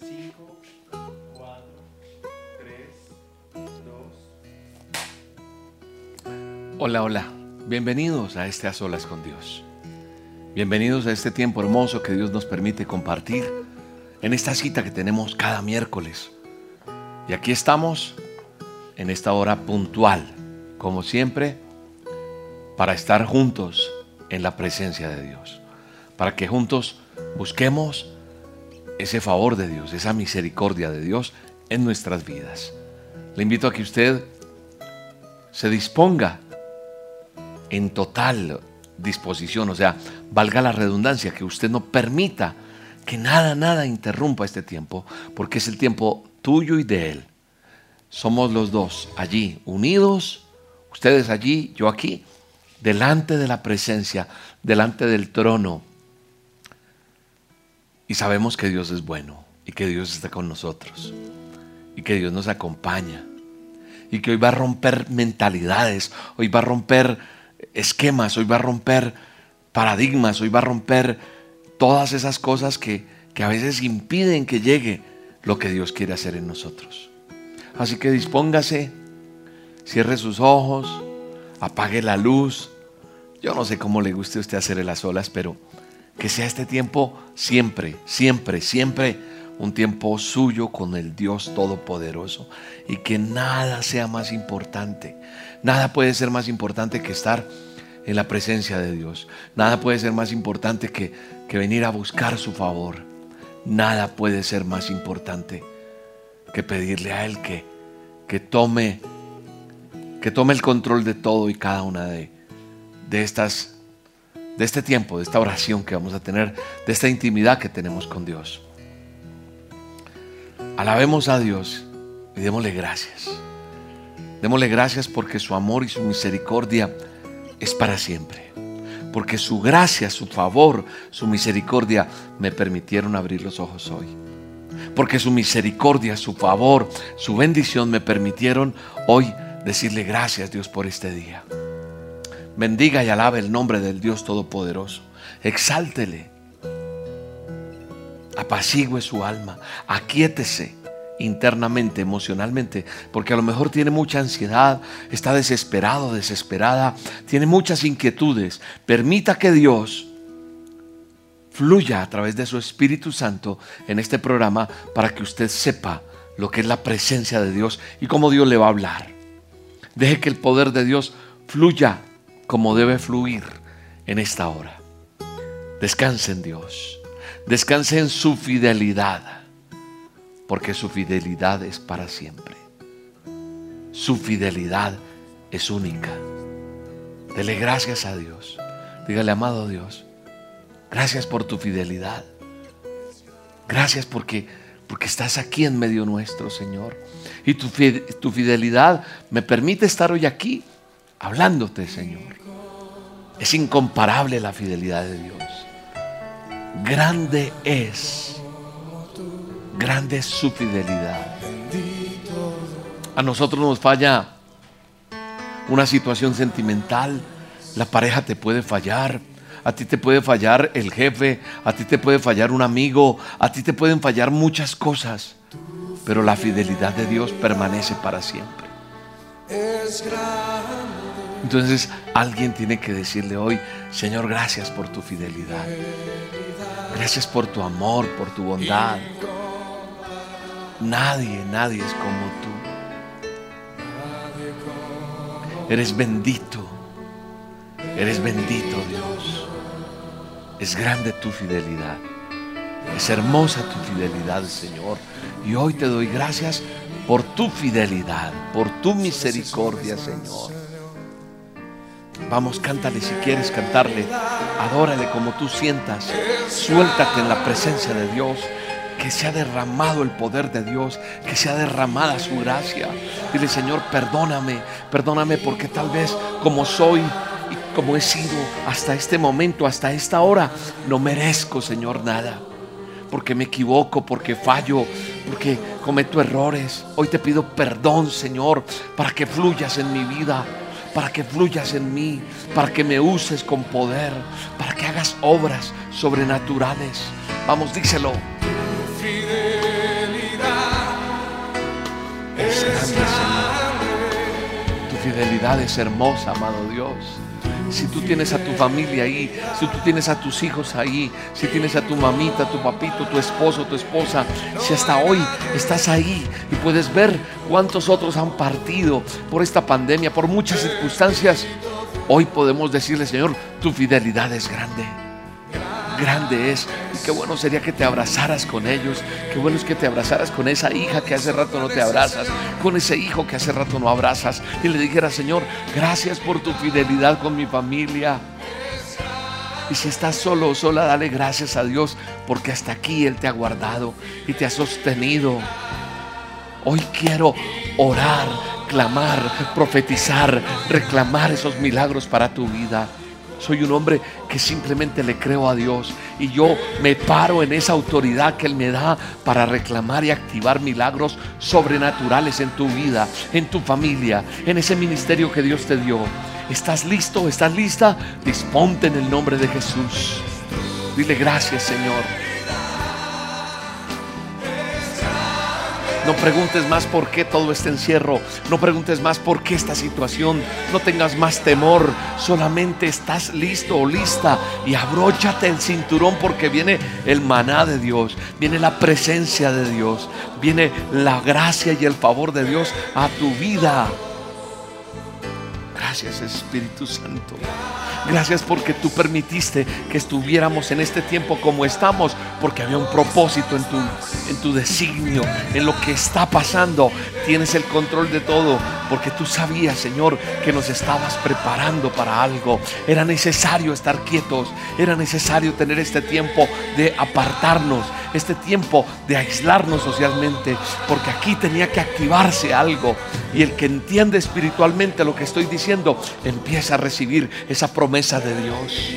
5, 4, 3, 2. Hola, hola. Bienvenidos a este A Solas con Dios. Bienvenidos a este tiempo hermoso que Dios nos permite compartir en esta cita que tenemos cada miércoles. Y aquí estamos en esta hora puntual, como siempre, para estar juntos en la presencia de Dios, para que juntos busquemos ese favor de Dios, esa misericordia de Dios en nuestras vidas. Le invito a que usted se disponga en total disposición, o sea, valga la redundancia, que usted no permita que nada, nada interrumpa este tiempo, porque es el tiempo tuyo y de Él. Somos los dos allí, unidos, ustedes allí, yo aquí, delante de la presencia, delante del trono. Y sabemos que Dios es bueno y que Dios está con nosotros y que Dios nos acompaña y que hoy va a romper mentalidades, hoy va a romper esquemas, hoy va a romper paradigmas, hoy va a romper todas esas cosas que, que a veces impiden que llegue lo que Dios quiere hacer en nosotros. Así que dispóngase, cierre sus ojos, apague la luz. Yo no sé cómo le guste a usted hacer las olas, pero que sea este tiempo siempre, siempre, siempre un tiempo suyo con el Dios Todopoderoso y que nada sea más importante. Nada puede ser más importante que estar en la presencia de Dios. Nada puede ser más importante que, que venir a buscar su favor. Nada puede ser más importante que pedirle a Él que, que tome que tome el control de todo y cada una de, de estas de este tiempo, de esta oración que vamos a tener, de esta intimidad que tenemos con Dios. Alabemos a Dios y démosle gracias. Démosle gracias porque su amor y su misericordia es para siempre. Porque su gracia, su favor, su misericordia me permitieron abrir los ojos hoy. Porque su misericordia, su favor, su bendición me permitieron hoy decirle gracias Dios por este día. Bendiga y alabe el nombre del Dios Todopoderoso. Exáltele apacigüe su alma, aquíétese internamente, emocionalmente, porque a lo mejor tiene mucha ansiedad, está desesperado, desesperada, tiene muchas inquietudes. Permita que Dios fluya a través de su Espíritu Santo en este programa para que usted sepa lo que es la presencia de Dios y cómo Dios le va a hablar. Deje que el poder de Dios fluya como debe fluir en esta hora. Descanse en Dios. Descanse en su fidelidad, porque su fidelidad es para siempre. Su fidelidad es única. Dele gracias a Dios. Dígale, amado Dios, gracias por tu fidelidad. Gracias porque, porque estás aquí en medio nuestro, Señor. Y tu, tu fidelidad me permite estar hoy aquí hablándote, Señor. Es incomparable la fidelidad de Dios. Grande es, grande es su fidelidad. A nosotros nos falla una situación sentimental, la pareja te puede fallar, a ti te puede fallar el jefe, a ti te puede fallar un amigo, a ti te pueden fallar muchas cosas, pero la fidelidad de Dios permanece para siempre. Entonces alguien tiene que decirle hoy, Señor, gracias por tu fidelidad. Gracias por tu amor, por tu bondad. Nadie, nadie es como tú. Eres bendito. Eres bendito, Dios. Es grande tu fidelidad. Es hermosa tu fidelidad, Señor. Y hoy te doy gracias por tu fidelidad, por tu misericordia, Señor. Vamos, cántale si quieres cantarle. Adórale como tú sientas. Suéltate en la presencia de Dios. Que se ha derramado el poder de Dios. Que se ha derramada su gracia. Dile, Señor, perdóname. Perdóname porque tal vez como soy y como he sido hasta este momento, hasta esta hora, no merezco, Señor, nada. Porque me equivoco, porque fallo, porque cometo errores. Hoy te pido perdón, Señor, para que fluyas en mi vida para que fluyas en mí, para que me uses con poder, para que hagas obras sobrenaturales. Vamos, díselo. Tu fidelidad es grande, Tu fidelidad es hermosa, amado Dios. Si tú tienes a tu familia ahí, si tú tienes a tus hijos ahí, si tienes a tu mamita, tu papito, tu esposo, tu esposa, si hasta hoy estás ahí y puedes ver cuántos otros han partido por esta pandemia, por muchas circunstancias, hoy podemos decirle, Señor, tu fidelidad es grande grande es. Y qué bueno sería que te abrazaras con ellos. Qué bueno es que te abrazaras con esa hija que hace rato no te abrazas. Con ese hijo que hace rato no abrazas. Y le dijeras, Señor, gracias por tu fidelidad con mi familia. Y si estás solo o sola, dale gracias a Dios porque hasta aquí Él te ha guardado y te ha sostenido. Hoy quiero orar, clamar, profetizar, reclamar esos milagros para tu vida. Soy un hombre que simplemente le creo a Dios y yo me paro en esa autoridad que Él me da para reclamar y activar milagros sobrenaturales en tu vida, en tu familia, en ese ministerio que Dios te dio. ¿Estás listo? ¿Estás lista? Disponte en el nombre de Jesús. Dile gracias Señor. No preguntes más por qué todo este encierro. No preguntes más por qué esta situación. No tengas más temor. Solamente estás listo o lista y abróchate el cinturón porque viene el maná de Dios. Viene la presencia de Dios. Viene la gracia y el favor de Dios a tu vida. Gracias Espíritu Santo. Gracias porque tú permitiste que estuviéramos en este tiempo como estamos, porque había un propósito en tu, en tu designio, en lo que está pasando. Tienes el control de todo, porque tú sabías, Señor, que nos estabas preparando para algo. Era necesario estar quietos, era necesario tener este tiempo de apartarnos, este tiempo de aislarnos socialmente, porque aquí tenía que activarse algo. Y el que entiende espiritualmente lo que estoy diciendo, empieza a recibir esa promesa de Dios.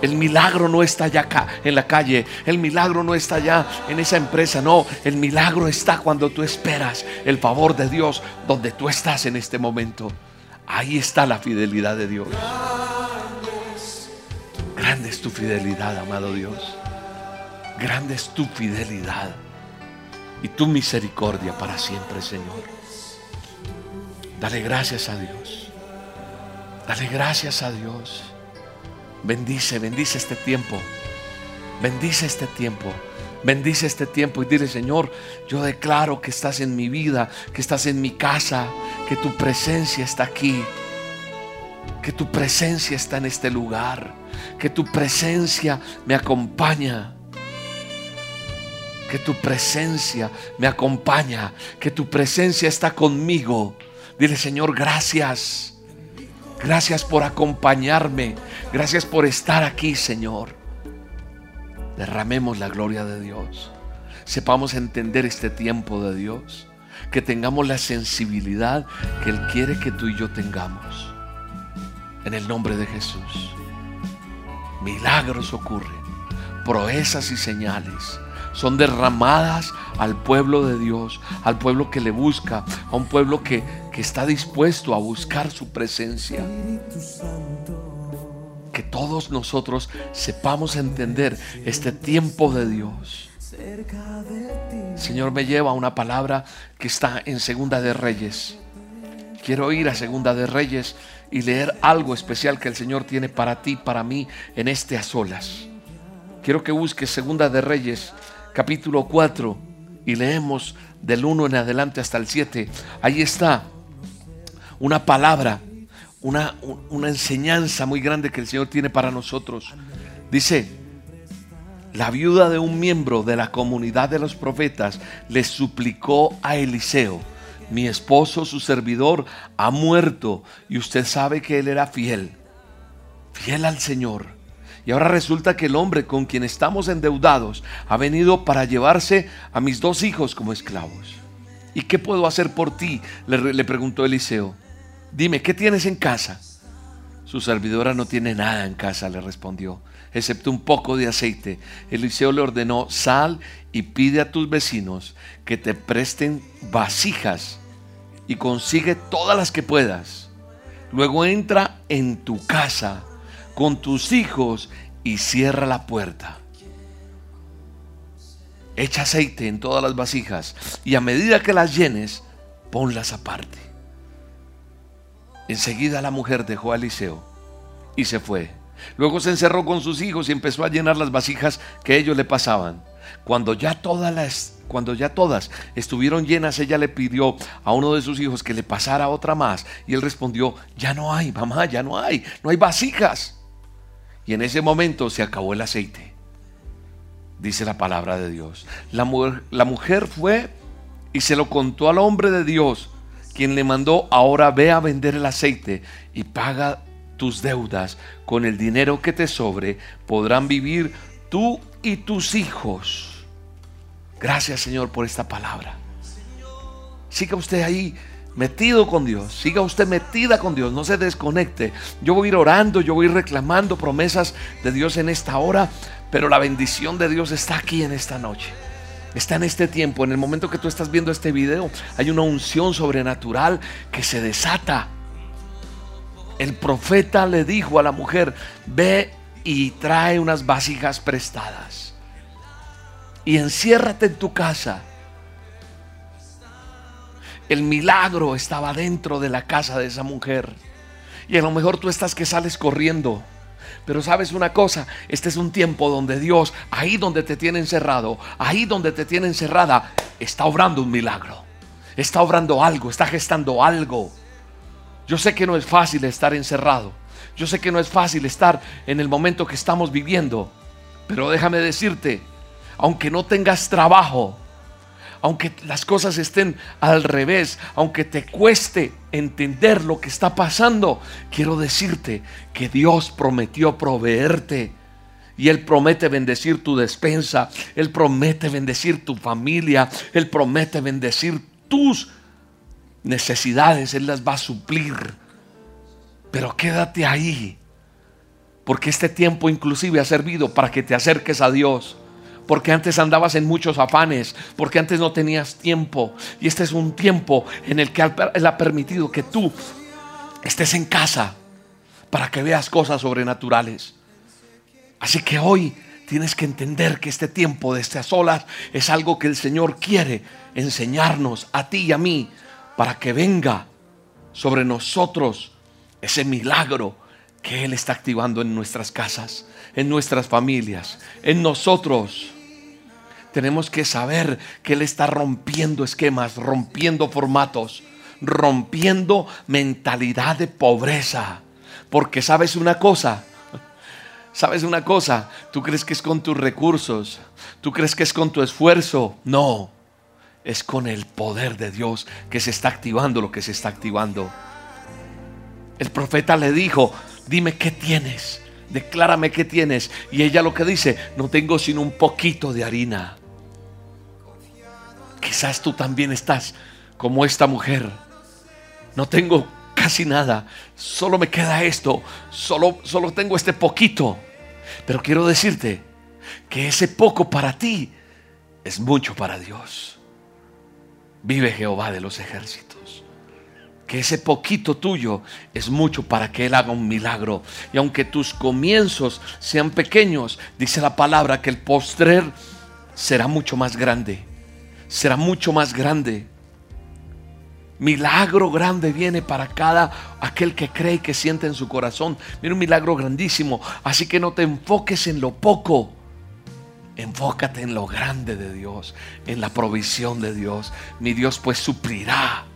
El milagro no está allá acá en la calle. El milagro no está allá en esa empresa. No, el milagro está cuando tú esperas el favor de Dios donde tú estás en este momento. Ahí está la fidelidad de Dios. Grande es tu fidelidad, amado Dios. Grande es tu fidelidad y tu misericordia para siempre, Señor. Dale gracias a Dios. Dale gracias a Dios. Bendice, bendice este tiempo. Bendice este tiempo. Bendice este tiempo y dile, Señor, yo declaro que estás en mi vida, que estás en mi casa, que tu presencia está aquí, que tu presencia está en este lugar, que tu presencia me acompaña que tu presencia me acompaña, que tu presencia está conmigo. Dile, Señor, gracias. Gracias por acompañarme. Gracias por estar aquí, Señor. Derramemos la gloria de Dios. Sepamos entender este tiempo de Dios. Que tengamos la sensibilidad que Él quiere que tú y yo tengamos. En el nombre de Jesús. Milagros ocurren. Proezas y señales son derramadas al pueblo de Dios, al pueblo que le busca, a un pueblo que, que está dispuesto a buscar su presencia. Que todos nosotros sepamos entender este tiempo de Dios. Señor me lleva a una palabra que está en Segunda de Reyes. Quiero ir a Segunda de Reyes y leer algo especial que el Señor tiene para ti, para mí, en este a solas. Quiero que busques Segunda de Reyes capítulo 4 y leemos del 1 en adelante hasta el 7. Ahí está una palabra, una, una enseñanza muy grande que el Señor tiene para nosotros. Dice, la viuda de un miembro de la comunidad de los profetas le suplicó a Eliseo, mi esposo, su servidor, ha muerto y usted sabe que él era fiel, fiel al Señor. Y ahora resulta que el hombre con quien estamos endeudados ha venido para llevarse a mis dos hijos como esclavos. ¿Y qué puedo hacer por ti? Le, preguntó Eliseo. Dime, ¿qué tienes en casa? Su servidora no tiene nada en casa, le respondió, excepto un poco de aceite. Eliseo le ordenó, sal y pide a tus vecinos que te presten vasijas y consigue todas las que puedas. Luego entra en tu casa con tus hijos y cierra la puerta. Echa aceite en todas las vasijas y a medida que las llenes, ponlas aparte. Enseguida la mujer dejó a Eliseo y se fue. Luego se encerró con sus hijos y empezó a llenar las vasijas que ellos le pasaban. Cuando ya todas las cuando ya todas estuvieron llenas, ella le pidió a uno de sus hijos que le pasara otra más. Y él respondió, ya no hay, mamá, ya no hay, no hay vasijas. Y en ese momento se acabó el aceite. Dice la palabra de Dios. La mujer, la mujer fue y se lo contó al hombre de Dios, quien le mandó, ahora ve a vender el aceite y paga tus deudas con el dinero que te sobre, podrán vivir tú y tus hijos. Gracias Señor por esta palabra. Siga usted ahí metido con Dios, siga usted metida con Dios, no se desconecte. Yo voy a ir orando, yo voy a ir reclamando promesas de Dios en esta hora, pero la bendición de Dios está aquí en esta noche. Está en este tiempo, en el momento que tú estás viendo este video, hay una unción sobrenatural que se desata. El profeta le dijo a la mujer, ve y trae unas vasijas prestadas. Y enciérrate en tu casa. El milagro estaba dentro de la casa de esa mujer. Y a lo mejor tú estás que sales corriendo pero sabes una cosa, este es un tiempo donde Dios, ahí donde te tiene encerrado, ahí donde te tiene encerrada, está obrando un milagro. Está obrando algo, está gestando algo. Yo sé que no es fácil estar encerrado. Yo sé que no es fácil estar en el momento que estamos viviendo. Pero déjame decirte, aunque no tengas trabajo, aunque las cosas estén al revés, aunque te cueste entender lo que está pasando, quiero decirte que Dios prometió proveerte. Y Él promete bendecir tu despensa, Él promete bendecir tu familia, Él promete bendecir tus necesidades, Él las va a suplir. Pero quédate ahí, porque este tiempo inclusive ha servido para que te acerques a Dios porque antes andabas en muchos afanes, porque antes no tenías tiempo. Y este es un tiempo en el que Él ha permitido que tú estés en casa para que veas cosas sobrenaturales. Así que hoy tienes que entender que este tiempo de estas olas es algo que el Señor quiere enseñarnos a ti y a mí para que venga sobre nosotros ese milagro que Él está activando en nuestras casas, en nuestras familias, en nosotros tenemos que saber que Él está rompiendo esquemas, rompiendo formatos, rompiendo mentalidad de pobreza. Porque sabes una cosa, sabes una cosa, tú crees que es con tus recursos, tú crees que es con tu esfuerzo. No, es con el poder de Dios que se está activando lo que se está activando. El profeta le dijo, dime qué tienes, declárame qué tienes. Y ella lo que dice, no tengo sino un poquito de harina. Quizás tú también estás como esta mujer. No tengo casi nada. Solo me queda esto. Solo, solo tengo este poquito. Pero quiero decirte que ese poco para ti es mucho para Dios. Vive Jehová de los ejércitos. Que ese poquito tuyo es mucho para que Él haga un milagro. Y aunque tus comienzos sean pequeños, dice la palabra que el postrer será mucho más grande será mucho más grande. Milagro grande viene para cada aquel que cree y que siente en su corazón. Viene un milagro grandísimo. Así que no te enfoques en lo poco. Enfócate en lo grande de Dios, en la provisión de Dios. Mi Dios pues suplirá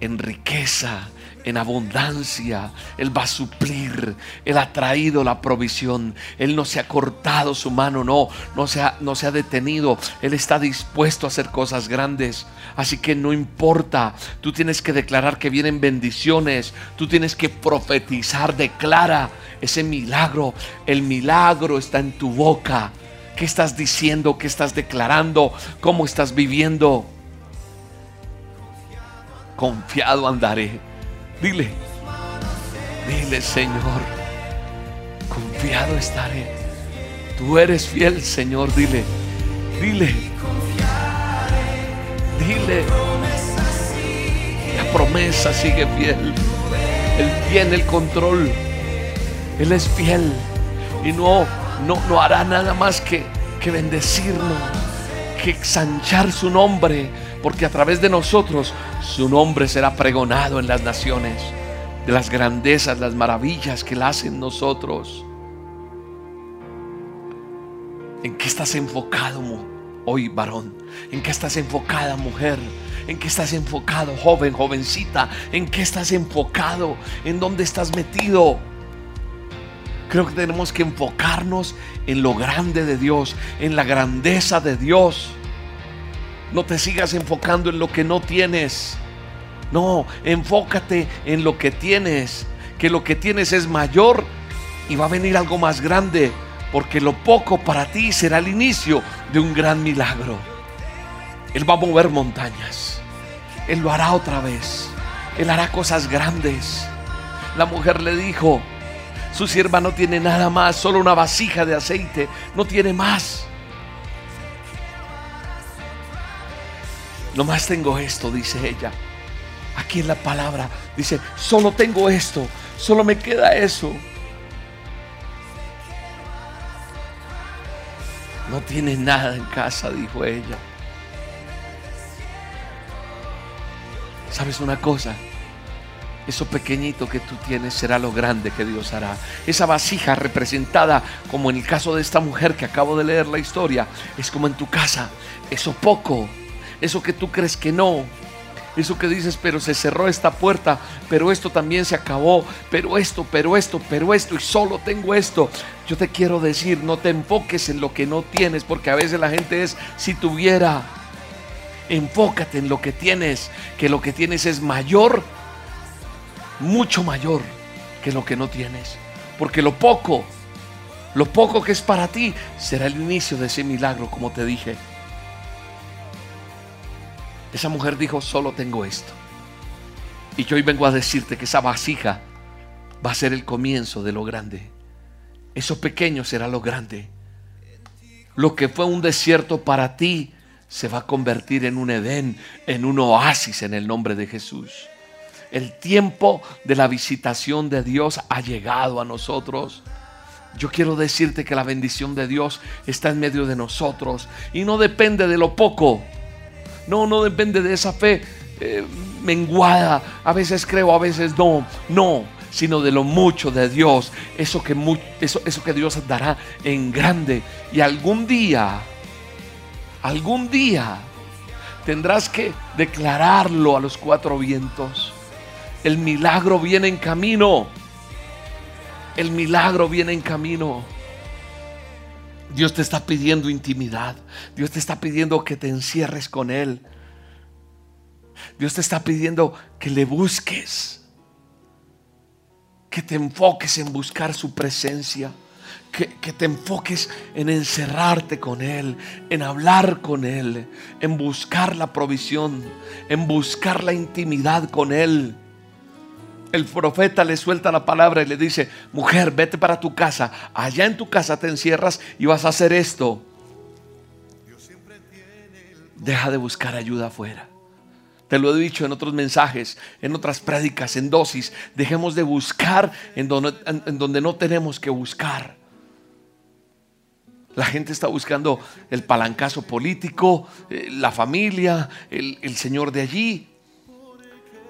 en riqueza, en abundancia. Él va a suplir. Él ha traído la provisión. Él no se ha cortado su mano, no, no se ha, no se ha detenido. Él está dispuesto a hacer cosas grandes. Así que no importa. Tú tienes que declarar que vienen bendiciones. Tú tienes que profetizar. Declara ese milagro. El milagro está en tu boca. ¿Qué estás diciendo? ¿Qué estás declarando? ¿Cómo estás viviendo? Confiado andaré Dile, dile Señor, confiado estaré. Tú eres fiel, Señor, dile, dile, dile. La promesa sigue fiel. Él tiene el control. Él es fiel y no, no, no hará nada más que, que bendecirnos, que exanchar su nombre, porque a través de nosotros su nombre será pregonado en las naciones, de las grandezas, las maravillas que Él hace en nosotros. ¿En qué estás enfocado hoy, varón? ¿En qué estás enfocada, mujer? ¿En qué estás enfocado, joven, jovencita? ¿En qué estás enfocado? ¿En dónde estás metido? Creo que tenemos que enfocarnos en lo grande de Dios, en la grandeza de Dios. No te sigas enfocando en lo que no tienes. No, enfócate en lo que tienes. Que lo que tienes es mayor y va a venir algo más grande. Porque lo poco para ti será el inicio de un gran milagro. Él va a mover montañas. Él lo hará otra vez. Él hará cosas grandes. La mujer le dijo, su sierva no tiene nada más, solo una vasija de aceite, no tiene más. Nomás tengo esto, dice ella. Aquí en la palabra dice, solo tengo esto, solo me queda eso. No tiene nada en casa, dijo ella. ¿Sabes una cosa? Eso pequeñito que tú tienes será lo grande que Dios hará. Esa vasija representada, como en el caso de esta mujer que acabo de leer la historia, es como en tu casa. Eso poco, eso que tú crees que no, eso que dices, pero se cerró esta puerta, pero esto también se acabó, pero esto, pero esto, pero esto, y solo tengo esto. Yo te quiero decir, no te enfoques en lo que no tienes, porque a veces la gente es, si tuviera, enfócate en lo que tienes, que lo que tienes es mayor, mucho mayor que lo que no tienes. Porque lo poco, lo poco que es para ti, será el inicio de ese milagro, como te dije. Esa mujer dijo, solo tengo esto. Y yo hoy vengo a decirte que esa vasija va a ser el comienzo de lo grande. Eso pequeño será lo grande. Lo que fue un desierto para ti se va a convertir en un Edén, en un oasis en el nombre de Jesús. El tiempo de la visitación de Dios ha llegado a nosotros. Yo quiero decirte que la bendición de Dios está en medio de nosotros y no depende de lo poco no, no depende de esa fe eh, menguada. A veces creo, a veces no. No, sino de lo mucho de Dios. Eso que, eso, eso que Dios dará en grande. Y algún día, algún día, tendrás que declararlo a los cuatro vientos. El milagro viene en camino. El milagro viene en camino. Dios te está pidiendo intimidad. Dios te está pidiendo que te encierres con Él. Dios te está pidiendo que le busques. Que te enfoques en buscar su presencia. Que, que, te enfoques en encerrarte con Él, en hablar con Él, en buscar la provisión, en buscar la intimidad con Él el profeta le suelta la palabra y le dice, mujer, vete para tu casa, allá en tu casa te encierras y vas a hacer esto. Deja de buscar ayuda afuera. Te lo he dicho en otros mensajes, en otras prédicas, en dosis. Dejemos de buscar en donde, no tenemos que buscar. La gente está buscando el palancazo político, eh, la familia, el Señor de allí.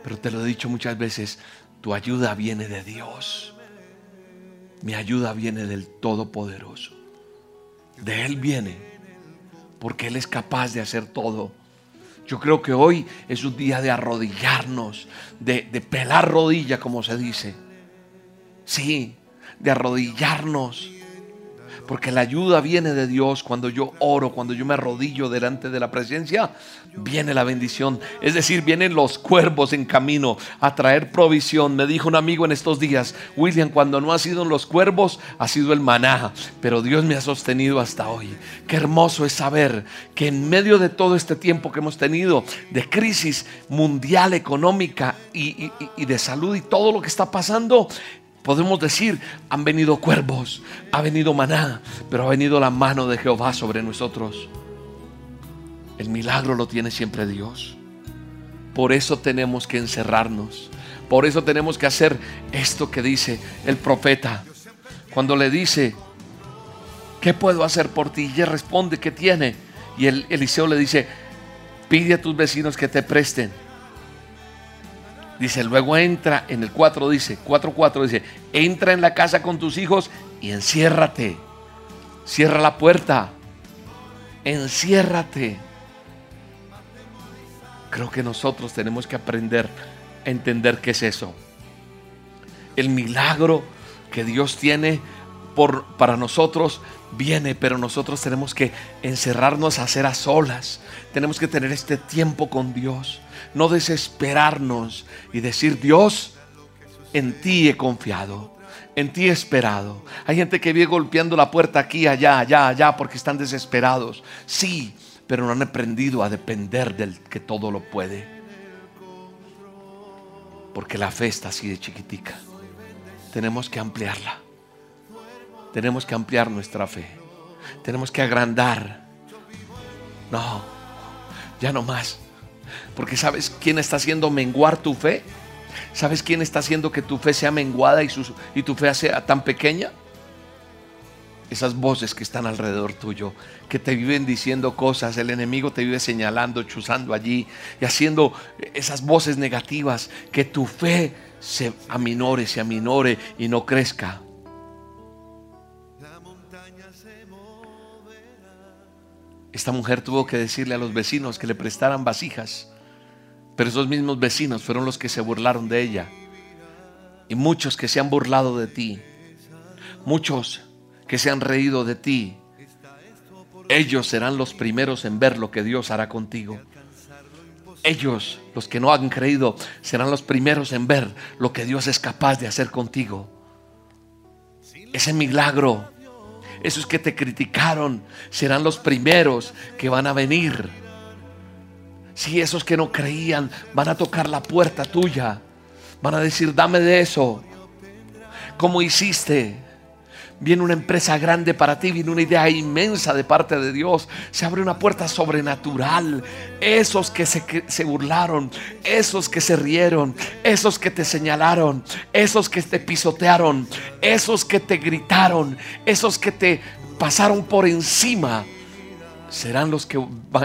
Pero te lo he dicho muchas veces, tu ayuda viene de Dios. Mi ayuda viene del Todopoderoso. De Él viene. Porque Él es capaz de hacer todo. Yo creo que hoy es un día de arrodillarnos, de, de pelar rodilla, como se dice. Sí, de arrodillarnos porque la ayuda viene de Dios cuando yo oro, cuando yo me arrodillo delante de la presencia, viene la bendición. Es decir, vienen los cuervos en camino a traer provisión. Me dijo un amigo en estos días, William, cuando no ha sido los cuervos, ha sido el maná, pero Dios me ha sostenido hasta hoy. Qué hermoso es saber que en medio de todo este tiempo que hemos tenido de crisis mundial, económica y, y de salud y todo lo que está pasando, Podemos decir, han venido cuervos, ha venido maná, pero ha venido la mano de Jehová sobre nosotros. El milagro lo tiene siempre Dios. Por eso tenemos que encerrarnos. Por eso tenemos que hacer esto que dice el profeta. Cuando le dice, ¿qué puedo hacer por ti? Y él responde, ¿qué tiene? Y el Eliseo le dice, Pide a tus vecinos que te presten. Dice, luego entra, en el 4 dice, 4.4 dice, entra en la casa con tus hijos y enciérrate. Cierra la puerta. Enciérrate. Creo que nosotros tenemos que aprender a entender qué es eso. El milagro que Dios tiene por, para nosotros viene, pero nosotros tenemos que encerrarnos a hacer a solas. Tenemos que tener este tiempo con Dios, no desesperarnos y decir, Dios, en ti he confiado, en ti he esperado. Hay gente que viene golpeando la puerta aquí, allá, allá, allá, porque están desesperados. Sí, pero no han aprendido a depender del que todo lo puede. Porque la fe está así de chiquitica. Tenemos que ampliarla. Tenemos que ampliar nuestra fe. Tenemos que agrandar. No, ya no más. Porque ¿sabes quién está haciendo menguar tu fe? ¿Sabes quién está haciendo que tu fe sea menguada y, tu fe sea tan pequeña? Esas voces que están alrededor tuyo, que te viven diciendo cosas, el enemigo te vive señalando, chuzando allí y haciendo esas voces negativas, que tu fe se aminore, se aminore y no crezca. Esta mujer tuvo que decirle a los vecinos que le prestaran vasijas, pero esos mismos vecinos fueron los que se burlaron de ella. Y muchos que se han burlado de ti, muchos que se han reído de ti, ellos serán los primeros en ver lo que Dios hará contigo. Ellos, los que no han creído, serán los primeros en ver lo que Dios es capaz de hacer contigo. Ese milagro esos que te criticaron serán los primeros que van a venir. Si esos que no creían van a tocar la puerta tuya, van a decir, dame de eso. ¿Cómo hiciste? Viene una empresa grande para ti, viene una idea inmensa de parte de Dios. Se abre una puerta sobrenatural. Esos que se, burlaron, esos que se rieron, esos que te señalaron, esos que te pisotearon, esos que te gritaron, esos que te pasaron por encima serán los que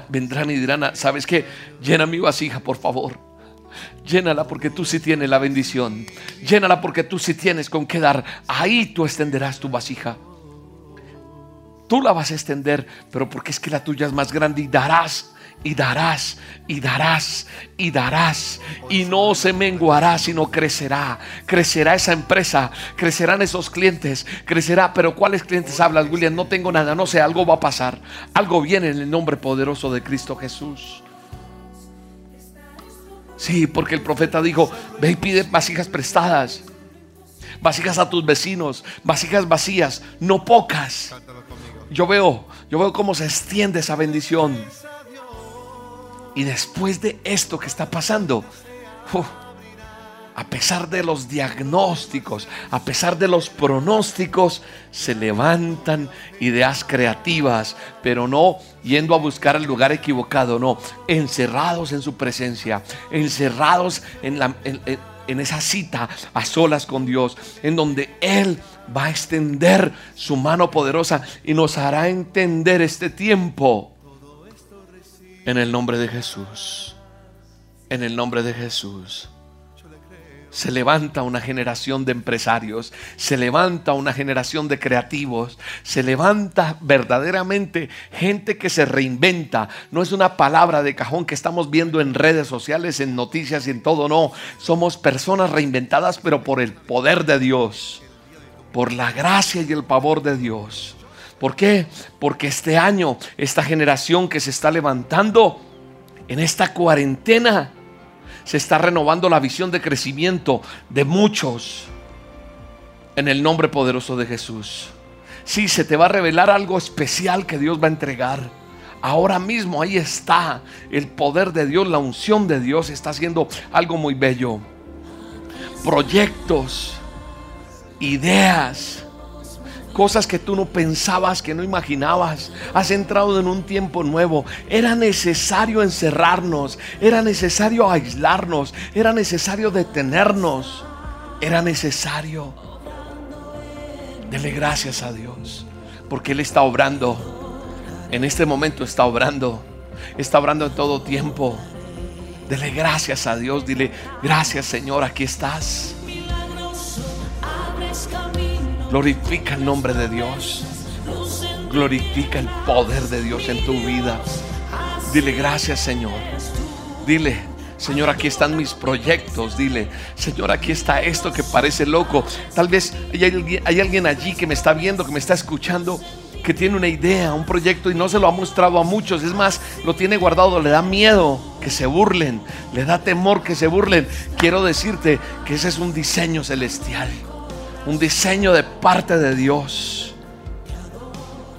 vendrán y dirán, ¿sabes qué? Llena mi vasija, por favor. Llénala porque tú sí tienes la bendición. Llénala porque tú sí tienes con qué dar. Ahí tú extenderás tu vasija. Tú la vas a extender, pero porque es que la tuya es más grande y darás y darás y darás y darás y no se menguará sino crecerá crecerá esa empresa crecerán esos clientes crecerá pero cuáles clientes hablas William no tengo nada no sé algo va a pasar algo viene en el nombre poderoso de Cristo Jesús Sí, porque el profeta dijo, ve y pide vasijas prestadas, vasijas a tus vecinos, vasijas vacías, no pocas. Yo veo, yo veo cómo se extiende esa bendición. Y después de esto que está pasando, a pesar de los diagnósticos, a pesar de los pronósticos, se levantan ideas creativas, pero no yendo a buscar el lugar equivocado, no, encerrados en su presencia, encerrados en, esa cita a solas con Dios, en donde Él va a extender su mano poderosa y nos hará entender este tiempo. En el nombre de Jesús. En el nombre de Jesús. Se levanta una generación de empresarios, se levanta una generación de creativos, se levanta verdaderamente gente que se reinventa. No es una palabra de cajón que estamos viendo en redes sociales, en noticias y en todo, no. Somos personas reinventadas, pero por el poder de Dios, por la gracia y el favor de Dios. ¿Por qué? Porque este año, esta generación que se está levantando en esta cuarentena, se está renovando la visión de crecimiento de muchos en el nombre poderoso de Jesús. Sí, se te va a revelar algo especial que Dios va a entregar. Ahora mismo ahí está el poder de Dios, la unción de Dios está haciendo algo muy bello. Proyectos, ideas, cosas que tú no pensabas, que no imaginabas. Has entrado en un tiempo nuevo. Era necesario encerrarnos, era necesario aislarnos, era necesario detenernos, era necesario. Dele gracias a Dios, porque Él está obrando. En este momento está obrando. está obrando en todo tiempo. Dele gracias a Dios, dile gracias Señor, aquí estás. Glorifica el nombre de Dios. Glorifica el poder de Dios en tu vida. Dile gracias Señor. Dile, Señor, aquí están mis proyectos. Dile, Señor, aquí está esto que parece loco. Tal vez hay alguien, hay alguien allí que me está viendo, que me está escuchando, que tiene una idea, un proyecto y no se lo ha mostrado a muchos. Es más, lo tiene guardado, le da miedo que se burlen, le da temor que se burlen. Quiero decirte que ese es un diseño celestial, un diseño de parte de Dios.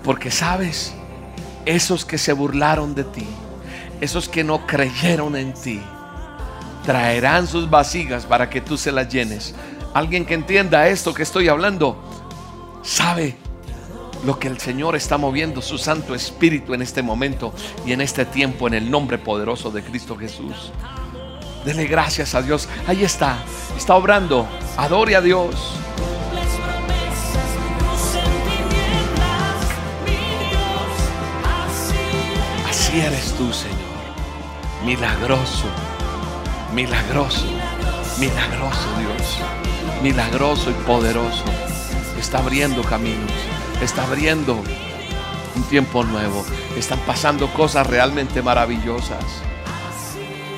Porque sabes, esos que se burlaron de ti, esos que no creyeron en ti, traerán sus vasijas para que tú se las llenes. Alguien que entienda esto que estoy hablando, sabe lo que el Señor está moviendo, su Santo Espíritu en este momento y en este tiempo, en el nombre poderoso de Cristo Jesús. Dele gracias a Dios. Ahí está, está obrando. Adore a Dios. Así eres tú, Señor. Milagroso, milagroso, milagroso Dios. Milagroso y poderoso. Está abriendo caminos. Está abriendo un tiempo nuevo. Están pasando cosas realmente maravillosas.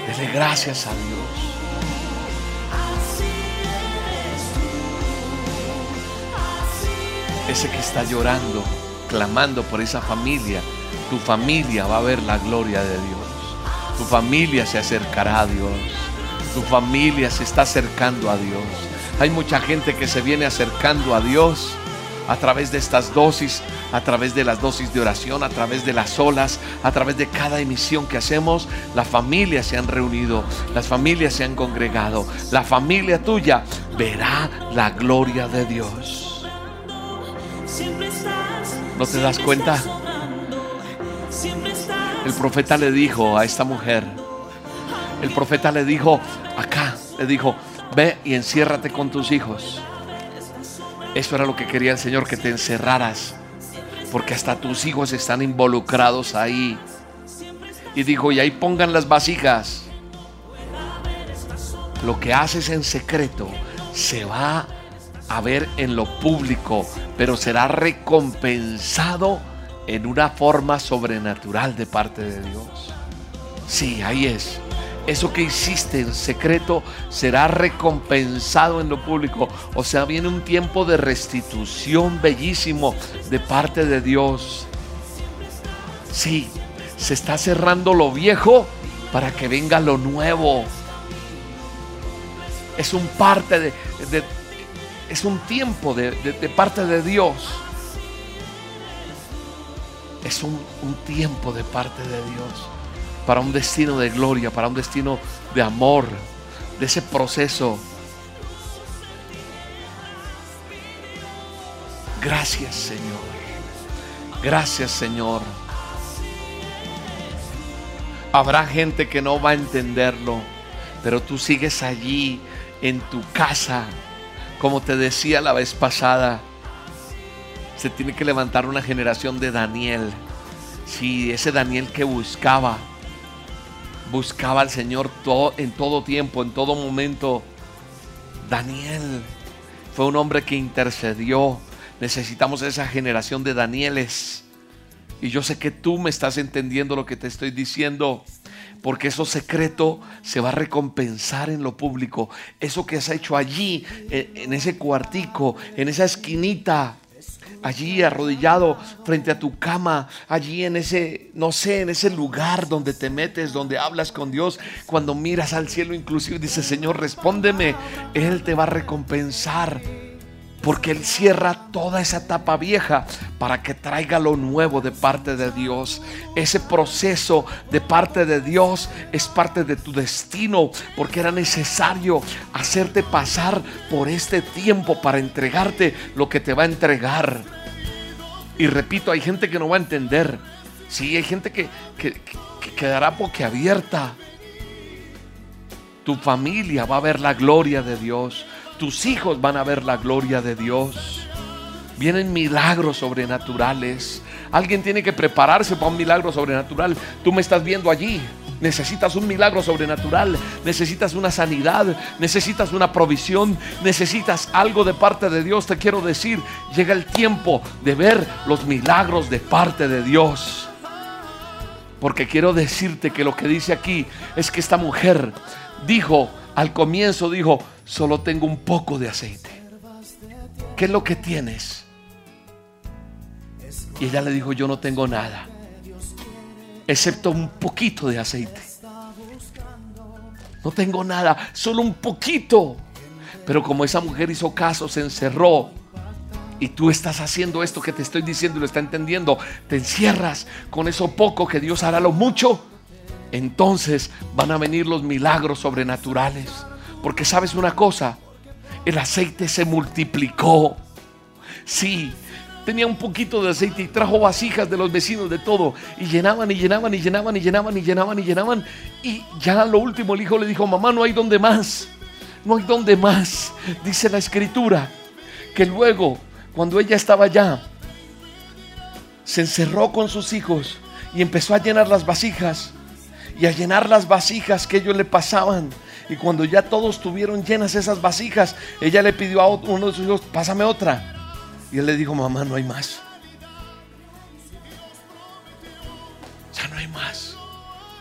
Dele gracias a Dios. Ese que está llorando, clamando por esa familia, tu familia va a ver la gloria de Dios. Tu familia se acercará a Dios. Tu familia se está acercando a Dios. Hay mucha gente que se viene acercando a Dios a través de estas dosis, a través de las dosis de oración, a través de las olas, a través de cada emisión que hacemos, las familias se han reunido, las familias se han congregado, la familia tuya verá la gloria de Dios. ¿No te das cuenta? El profeta le dijo a esta mujer, el profeta le dijo acá, le dijo, ve y enciérrate con tus hijos. Eso era lo que quería el Señor, que te encerraras. Porque hasta tus hijos están involucrados ahí. Y dijo, y ahí pongan las vasijas. Lo que haces en secreto se va a ver en lo público, pero será recompensado en una forma sobrenatural de parte de Dios. Sí, ahí es eso que hiciste en secreto será recompensado en lo público. O sea, viene un tiempo de restitución bellísimo de parte de Dios. Sí, se está cerrando lo viejo para que venga lo nuevo. Es un parte de, es un tiempo de, parte de Dios. Es un tiempo de parte de Dios para un destino de gloria, para un destino de amor, de ese proceso. Gracias Señor. Gracias Señor. Habrá gente que no va a entenderlo, pero tú sigues allí en tu casa. Como te decía la vez pasada, se tiene que levantar una generación de Daniel. Sí, ese Daniel que buscaba buscaba al Señor todo, en todo tiempo, en todo momento. Daniel fue un hombre que intercedió. Necesitamos esa generación de Danieles. Y yo sé que tú me estás entendiendo lo que te estoy diciendo. Porque eso secreto se va a recompensar en lo público. Eso que has hecho allí, en ese cuartico, en esa esquinita, allí arrodillado frente a tu cama, allí en ese, no sé, en ese lugar donde te metes, donde hablas con Dios, cuando miras al cielo inclusive dices, Señor, respóndeme, Él te va a recompensar porque Él cierra toda esa etapa vieja para que traiga lo nuevo de parte de Dios. Ese proceso de parte de Dios es parte de tu destino, porque era necesario hacerte pasar por este tiempo para entregarte lo que te va a entregar. Y repito, hay gente que no va a entender. Sí, hay gente que, que, que quedará boquiabierta. Tu familia va a ver la gloria de Dios tus hijos van a ver la gloria de Dios. Vienen milagros sobrenaturales. Alguien tiene que prepararse para un milagro sobrenatural. Tú me estás viendo allí. Necesitas un milagro sobrenatural, necesitas una sanidad, necesitas una provisión, necesitas algo de parte de Dios. Te quiero decir, llega el tiempo de ver los milagros de parte de Dios. Porque quiero decirte que lo que dice aquí es que esta mujer dijo, al comienzo dijo, solo tengo un poco de aceite. ¿Qué es lo que tienes? Y ella le dijo, yo no tengo nada excepto un poquito de aceite. No tengo nada, solo un poquito. Pero como esa mujer hizo caso, se encerró. Y tú estás haciendo esto que te estoy diciendo y lo está entendiendo. Te encierras con eso poco que Dios hará lo mucho. Entonces van a venir los milagros sobrenaturales. Porque sabes una cosa, el aceite se multiplicó. Sí, tenía un poquito de aceite y trajo vasijas de los vecinos de todo y llenaban y llenaban y llenaban y llenaban y llenaban y llenaban y ya lo último el hijo le dijo, mamá, no hay donde más, no hay donde más. Dice la escritura que luego, cuando ella estaba allá, se encerró con sus hijos y empezó a llenar las vasijas y a llenar las vasijas que ellos le pasaban. Y cuando ya todos tuvieron llenas esas vasijas, ella le pidió a uno de sus hijos, pásame otra. Y él le dijo, mamá, no hay más. Ya no hay más.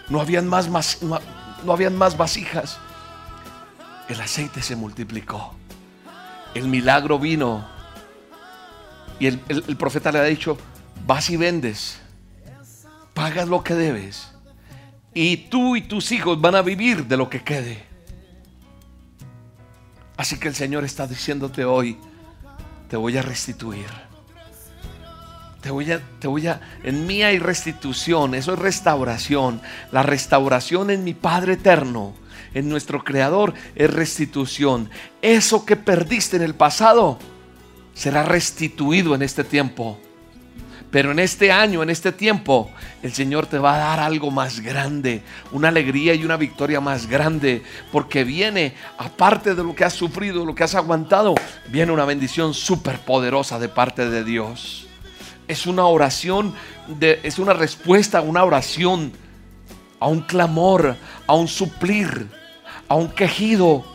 No habían más, no, habían más vasijas. El aceite se multiplicó. El milagro vino. Y el, el profeta le ha dicho, vas y vendes. Pagas lo que debes. Y tú y tus hijos van a vivir de lo que quede. Así que el Señor está diciéndote hoy, te voy a restituir. Te voy a, te voy a, en mí hay restitución, eso es restauración. La restauración en mi Padre eterno, en nuestro Creador, es restitución. Eso que perdiste en el pasado será restituido en este tiempo. Pero en este año, en este tiempo, el Señor te va a dar algo más grande, una alegría y una victoria más grande, porque viene, aparte de lo que has sufrido, lo que has aguantado, viene una bendición súper poderosa de parte de Dios. Es una oración, es una respuesta a una oración, a un clamor, a un suplir, a un quejido,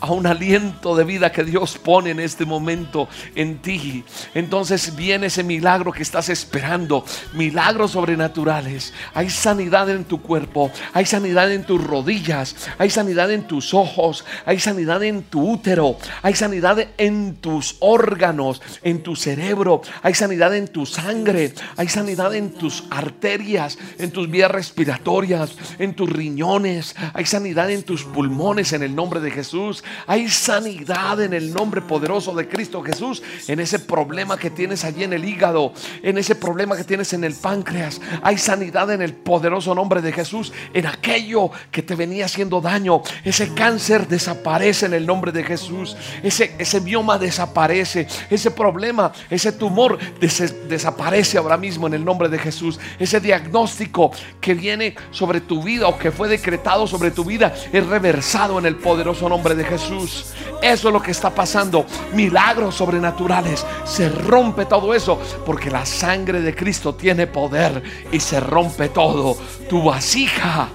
a un aliento de vida que Dios pone en este momento en ti. Entonces viene ese milagro que estás esperando, milagros sobrenaturales. Hay sanidad en tu cuerpo, hay sanidad en tus rodillas, hay sanidad en tus ojos, hay sanidad en tu útero, hay sanidad en tus órganos, en tu cerebro, hay sanidad en tu sangre, hay sanidad en tus arterias, en tus vías respiratorias, en tus riñones, hay sanidad en tus pulmones en el nombre de Jesús. Hay sanidad en el nombre poderoso de Cristo Jesús. En ese problema que tienes allí en el hígado. En ese problema que tienes en el páncreas. Hay sanidad en el poderoso nombre de Jesús. En aquello que te venía haciendo daño. Ese cáncer desaparece en el nombre de Jesús. Ese, ese bioma desaparece. Ese problema, ese tumor desaparece ahora mismo en el nombre de Jesús. Ese diagnóstico que viene sobre tu vida o que fue decretado sobre tu vida es reversado en el poderoso nombre de Jesús. Eso es lo que está pasando. Milagros sobrenaturales. Se rompe todo eso porque la sangre de Cristo tiene poder y se rompe todo. Tu vasija,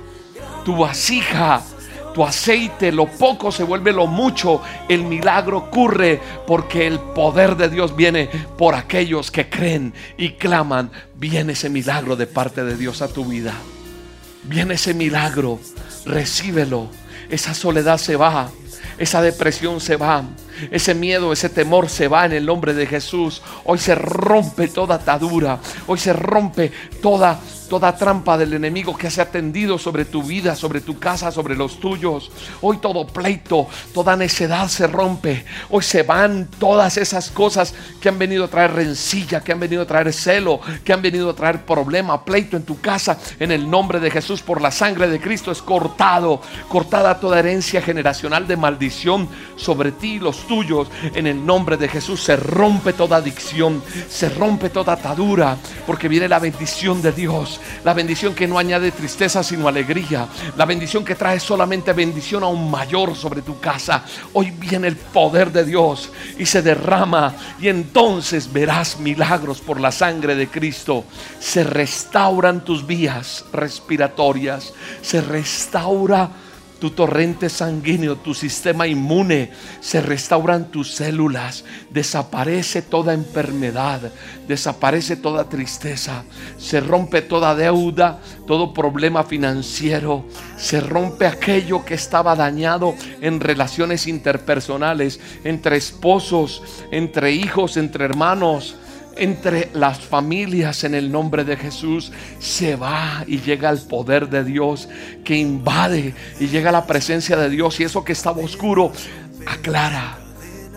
tu vasija tu aceite, lo poco se vuelve lo mucho. El milagro ocurre porque el poder de Dios viene por aquellos que creen y claman. Viene ese milagro de parte de Dios a tu vida. Viene ese milagro, recíbelo. Esa soledad se va. Esa depresión se va. Ese miedo, ese temor se va en el nombre de Jesús. Hoy se rompe toda atadura. Hoy se rompe toda toda trampa del enemigo que se ha tendido sobre tu vida, sobre tu casa, sobre los tuyos. Hoy todo pleito, toda necedad se rompe. Hoy se van todas esas cosas que han venido a traer rencilla, que han venido a traer celo, que han venido a traer problema, pleito en tu casa. En el nombre de Jesús, por la sangre de Cristo es cortado, cortada toda herencia generacional de maldición sobre ti y los tuyos. En el nombre de Jesús se rompe toda adicción, se rompe toda atadura, porque viene la bendición de Dios La bendición que no añade tristeza sino alegría, la bendición que trae solamente bendición aún mayor sobre tu casa. Hoy viene el poder de Dios y se derrama y entonces verás milagros por la sangre de Cristo. Se restauran tus vías respiratorias, se restaura tu torrente sanguíneo, tu sistema inmune, se restauran tus células, desaparece toda enfermedad, desaparece toda tristeza, se rompe toda deuda, todo problema financiero, se rompe aquello que estaba dañado en relaciones interpersonales, entre esposos, entre hijos, entre hermanos entre las familias en el nombre de Jesús, se va y llega el poder de Dios que invade y llega la presencia de Dios y eso que estaba oscuro aclara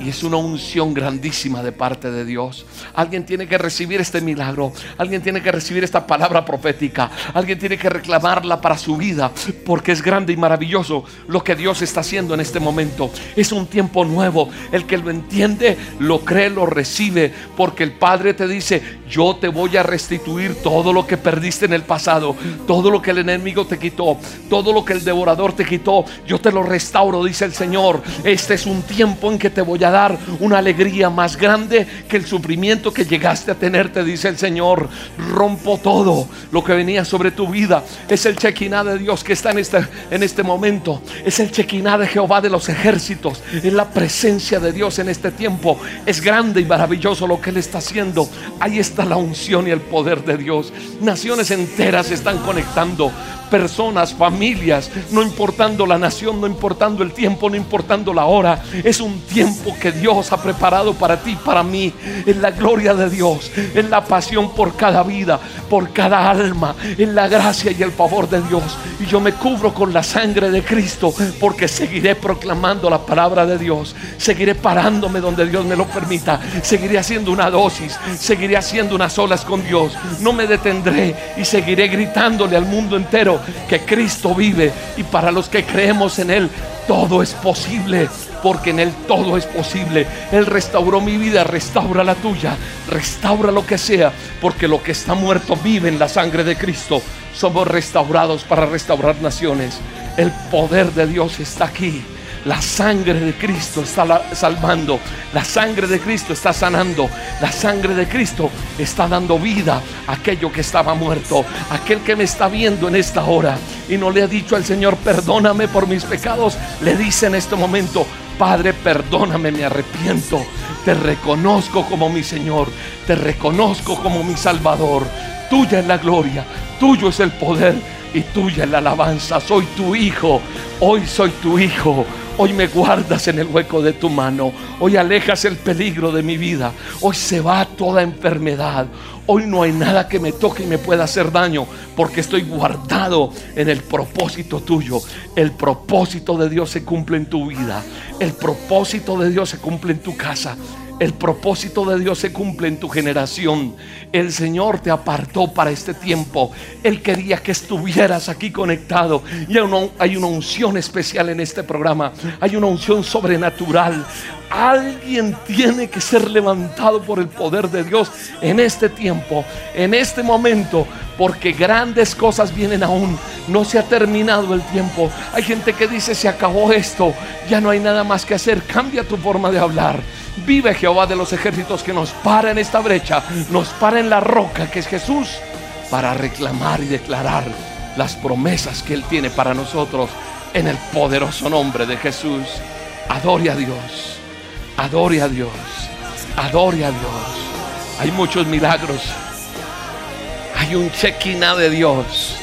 y es una unción grandísima de parte de Dios. Alguien tiene que recibir este milagro. Alguien tiene que recibir esta palabra profética. Alguien tiene que reclamarla para su vida. Porque es grande y maravilloso lo que Dios está haciendo en este momento. Es un tiempo nuevo. El que lo entiende, lo cree, lo recibe. Porque el Padre te dice, yo te voy a restituir todo lo que perdiste en el pasado. Todo lo que el enemigo te quitó. Todo lo que el devorador te quitó. Yo te lo restauro, dice el Señor. Este es un tiempo en que te voy a dar una alegría más grande que el sufrimiento que llegaste a tener, te dice el Señor. Rompo todo lo que venía sobre tu vida. Es el chequiná de Dios que está en este, en este momento. Es el chequiná de Jehová de los ejércitos. Es la presencia de Dios en este tiempo. Es grande y maravilloso lo que Él está haciendo. Ahí está la unción y el poder de Dios. Naciones enteras están conectando personas, familias, no importando la nación, no importando el tiempo, no importando la hora. Es un tiempo que Dios ha preparado para ti, para mí. En la gloria de Dios, en la pasión por cada vida, por cada alma, en la gracia y el favor de Dios. Y yo me cubro con la sangre de Cristo porque seguiré proclamando la palabra de Dios. Seguiré parándome donde Dios me lo permita. Seguiré haciendo una dosis, seguiré haciendo unas olas con Dios. No me detendré y seguiré gritándole al mundo entero que Cristo vive y para los que creemos en Él todo es posible, porque en Él todo es posible. Él restauró mi vida, restaura la tuya, restaura lo que sea, porque lo que está muerto vive en la sangre de Cristo. Somos restaurados para restaurar naciones. El poder de Dios está aquí. La sangre de Cristo está salvando. La sangre de Cristo está sanando. La sangre de Cristo está dando vida a aquello que estaba muerto. Aquel que me está viendo en esta hora y no le ha dicho al Señor, perdóname por mis pecados, le dice en este momento, Padre, perdóname, me arrepiento. Te reconozco como mi Señor. Te reconozco como mi Salvador. Tuya es la gloria. Tuyo es el poder y tuya la alabanza. Soy tu hijo. Hoy soy tu hijo. Hoy me guardas en el hueco de tu mano. Hoy alejas el peligro de mi vida. Hoy se va toda enfermedad. Hoy no hay nada que me toque y me pueda hacer daño porque estoy guardado en el propósito tuyo. El propósito de Dios se cumple en tu vida. El propósito de Dios se cumple en tu casa. El propósito de Dios se cumple en tu generación. El Señor te apartó para este tiempo. Él quería que estuvieras aquí conectado. Y hay una unción especial en este programa. Hay una unción sobrenatural. Alguien tiene que ser levantado por el poder de Dios en este tiempo, en este momento, porque grandes cosas vienen aún. No se ha terminado el tiempo. Hay gente que dice, se acabó esto, ya no hay nada más que hacer. Cambia tu forma de hablar. Vive Jehová de los ejércitos que nos para en esta brecha, nos para en la roca que es Jesús, para reclamar y declarar las promesas que Él tiene para nosotros en el poderoso nombre de Jesús. Adore a Dios, adore a Dios, adore a Dios. Hay muchos milagros, hay un chequina de Dios.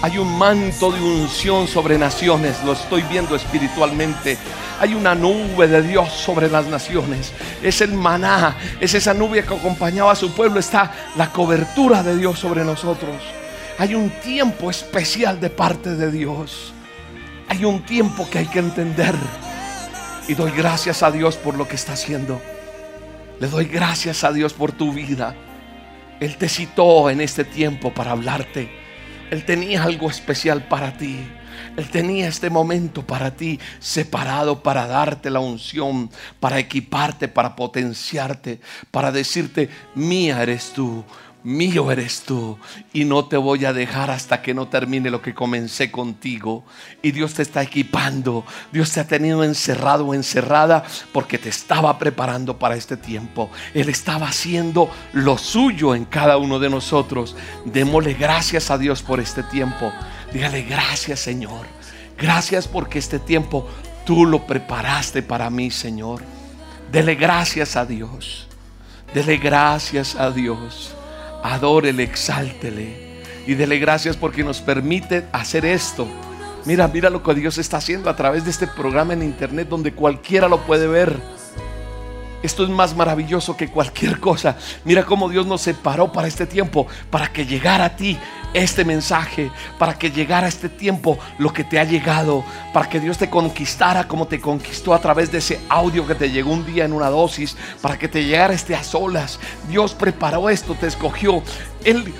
Hay un manto de unción sobre naciones, lo estoy viendo espiritualmente. Hay una nube de Dios sobre las naciones. Es el maná, es esa nube que acompañaba a su pueblo. Está la cobertura de Dios sobre nosotros. Hay un tiempo especial de parte de Dios. Hay un tiempo que hay que entender. Y doy gracias a Dios por lo que está haciendo. Le doy gracias a Dios por tu vida. Él te citó en este tiempo para hablarte. Él tenía algo especial para ti. Él tenía este momento para ti separado para darte la unción, para equiparte, para potenciarte, para decirte, mía eres tú, mío eres tú y no te voy a dejar hasta que no termine lo que comencé contigo. Y Dios te está equipando, Dios te ha tenido encerrado o encerrada porque te estaba preparando para este tiempo. Él estaba haciendo lo suyo en cada uno de nosotros. Démosle gracias a Dios por este tiempo. Dígale gracias Señor. Gracias porque este tiempo tú lo preparaste para mí, Señor. Dele gracias a Dios. Dele gracias a Dios adórele, exáltele y dele gracias porque nos permite hacer esto. Mira, mira lo que Dios está haciendo a través de este programa en internet donde cualquiera lo puede ver. Esto es más maravilloso que cualquier cosa. Mira cómo Dios nos separó para este tiempo, para que llegara a ti este mensaje, para que llegara este tiempo lo que te ha llegado, para que Dios te conquistara como te conquistó a través de ese audio que te llegó un día en una dosis, para que te llegara este a solas. Dios preparó esto, te escogió. Él,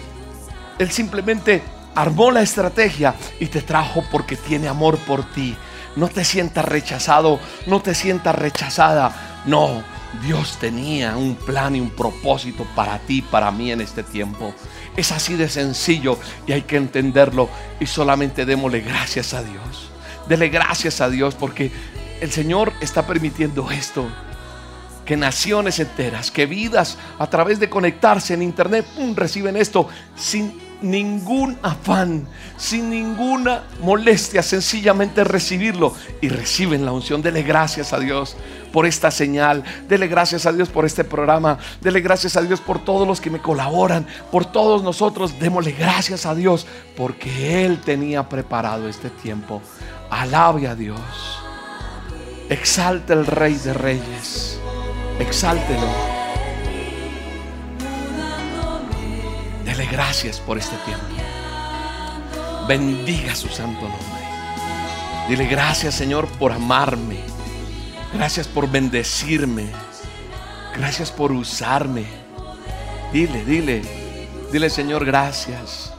él simplemente armó la estrategia y te trajo porque tiene amor por ti. No te sientas rechazado, no te sientas rechazada. No, Dios tenía un plan y un propósito para ti, para mí en este tiempo. Es así de sencillo y hay que entenderlo y solamente démosle gracias a Dios. Dele gracias a Dios porque el Señor está permitiendo esto. Que naciones enteras, que vidas a través de conectarse en internet reciben esto sin ningún afán, sin ninguna molestia, sencillamente recibirlo y reciben la unción. Dele gracias a Dios por esta señal, dele gracias a Dios por este programa, dele gracias a Dios por todos los que me colaboran, por todos nosotros, démosle gracias a Dios porque Él tenía preparado este tiempo. Alabe a Dios, exalte el Rey de Reyes, exáltelo. Gracias por este tiempo. Bendiga su santo nombre. Dile gracias Señor por amarme. Gracias por bendecirme. Gracias por usarme. Dile, dile, dile Señor gracias.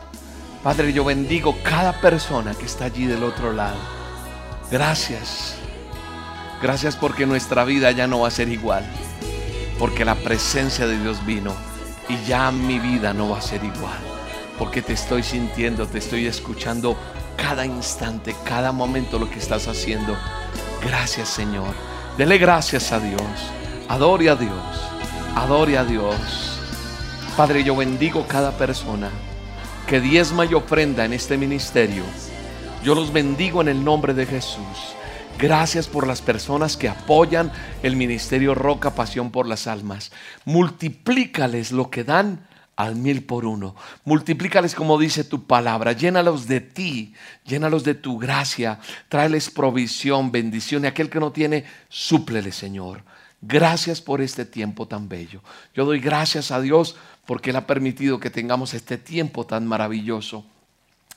Padre, yo bendigo cada persona que está allí del otro lado. Gracias. Gracias porque nuestra vida ya no va a ser igual. Porque la presencia de Dios vino y ya mi vida no va a ser igual. Porque te estoy sintiendo, te estoy escuchando cada instante, cada momento lo que estás haciendo. Gracias Señor. Dele gracias a Dios. Adore a Dios. Adore a Dios. Padre, yo bendigo cada persona que diezma y ofrenda en este ministerio. Yo los bendigo en el nombre de Jesús. Gracias por las personas que apoyan el ministerio Roca Pasión por las Almas. Multiplícales lo que dan al mil por uno. Multiplícales como dice tu palabra. Llénalos de ti, llénalos de tu gracia. Tráeles provisión, bendición. Y aquel que no tiene, súplele, Señor. Gracias por este tiempo tan bello. Yo doy gracias a Dios porque Él ha permitido que tengamos este tiempo tan maravilloso.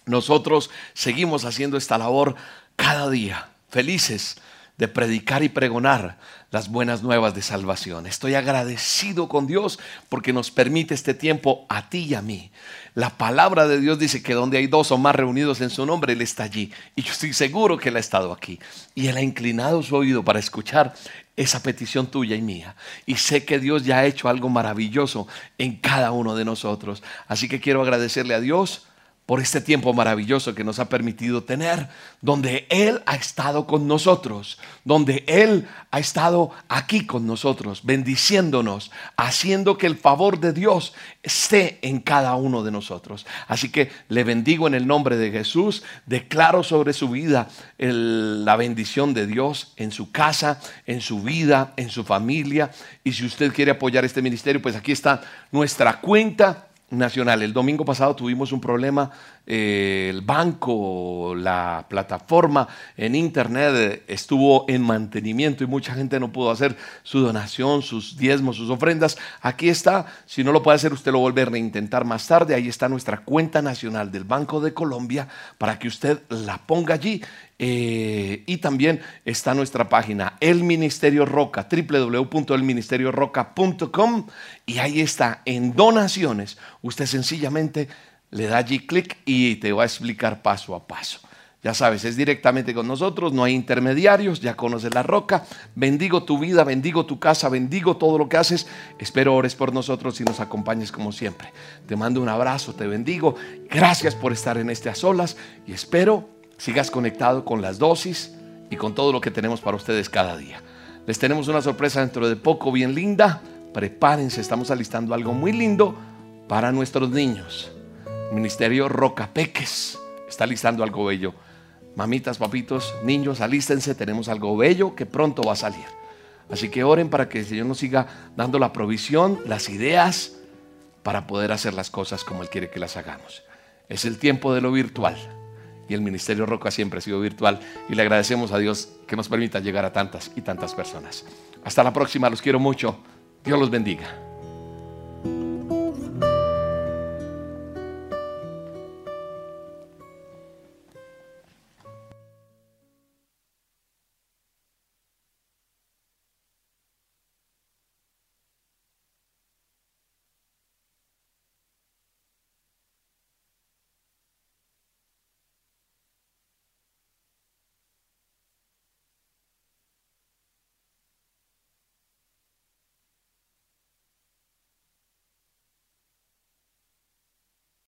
Nosotros seguimos haciendo esta labor cada día felices de predicar y pregonar las buenas nuevas de salvación. Estoy agradecido con Dios porque nos permite este tiempo a ti y a mí. La palabra de Dios dice que donde hay dos o más reunidos en su nombre, Él está allí. Y yo estoy seguro que Él ha estado aquí. Y Él ha inclinado su oído para escuchar esa petición tuya y mía. Y sé que Dios ya ha hecho algo maravilloso en cada uno de nosotros. Así que quiero agradecerle a Dios por este tiempo maravilloso que nos ha permitido tener, donde Él ha estado con nosotros, donde Él ha estado aquí con nosotros, bendiciéndonos, haciendo que el favor de Dios esté en cada uno de nosotros. Así que le bendigo en el nombre de Jesús, declaro sobre su vida la bendición de Dios en su casa, en su vida, en su familia. Y si usted quiere apoyar este ministerio, pues aquí está nuestra cuenta nacional. El domingo pasado tuvimos un problema, eh, el banco, la plataforma en internet eh, estuvo en mantenimiento y mucha gente no pudo hacer su donación, sus diezmos, sus ofrendas. Aquí está, si no lo puede hacer usted lo vuelve a intentar más tarde. Ahí está nuestra cuenta nacional del Banco de Colombia para que usted la ponga allí eh, y también está nuestra página, El Ministerio Roca, www.elministerioroca.com. Y ahí está, en donaciones. Usted sencillamente le da allí clic y te va a explicar paso a paso. Ya sabes, es directamente con nosotros, no hay intermediarios, ya conoces la roca. Bendigo tu vida, bendigo tu casa, bendigo todo lo que haces. Espero ores por nosotros y nos acompañes como siempre. Te mando un abrazo, te bendigo. Gracias por estar en este a solas y espero sigas conectado con las dosis y con todo lo que tenemos para ustedes cada día. Les tenemos una sorpresa dentro de poco bien linda. Prepárense, estamos alistando algo muy lindo para nuestros niños. Ministerio Rocapeques está alistando algo bello. Mamitas, papitos, niños, alístense, tenemos algo bello que pronto va a salir. Así que oren para que el Señor nos siga dando la provisión, las ideas para poder hacer las cosas como Él quiere que las hagamos. Es el tiempo de lo virtual y el Ministerio Roca siempre ha sido virtual y le agradecemos a Dios que nos permita llegar a tantas y tantas personas. Hasta la próxima, los quiero mucho. Dios los bendiga.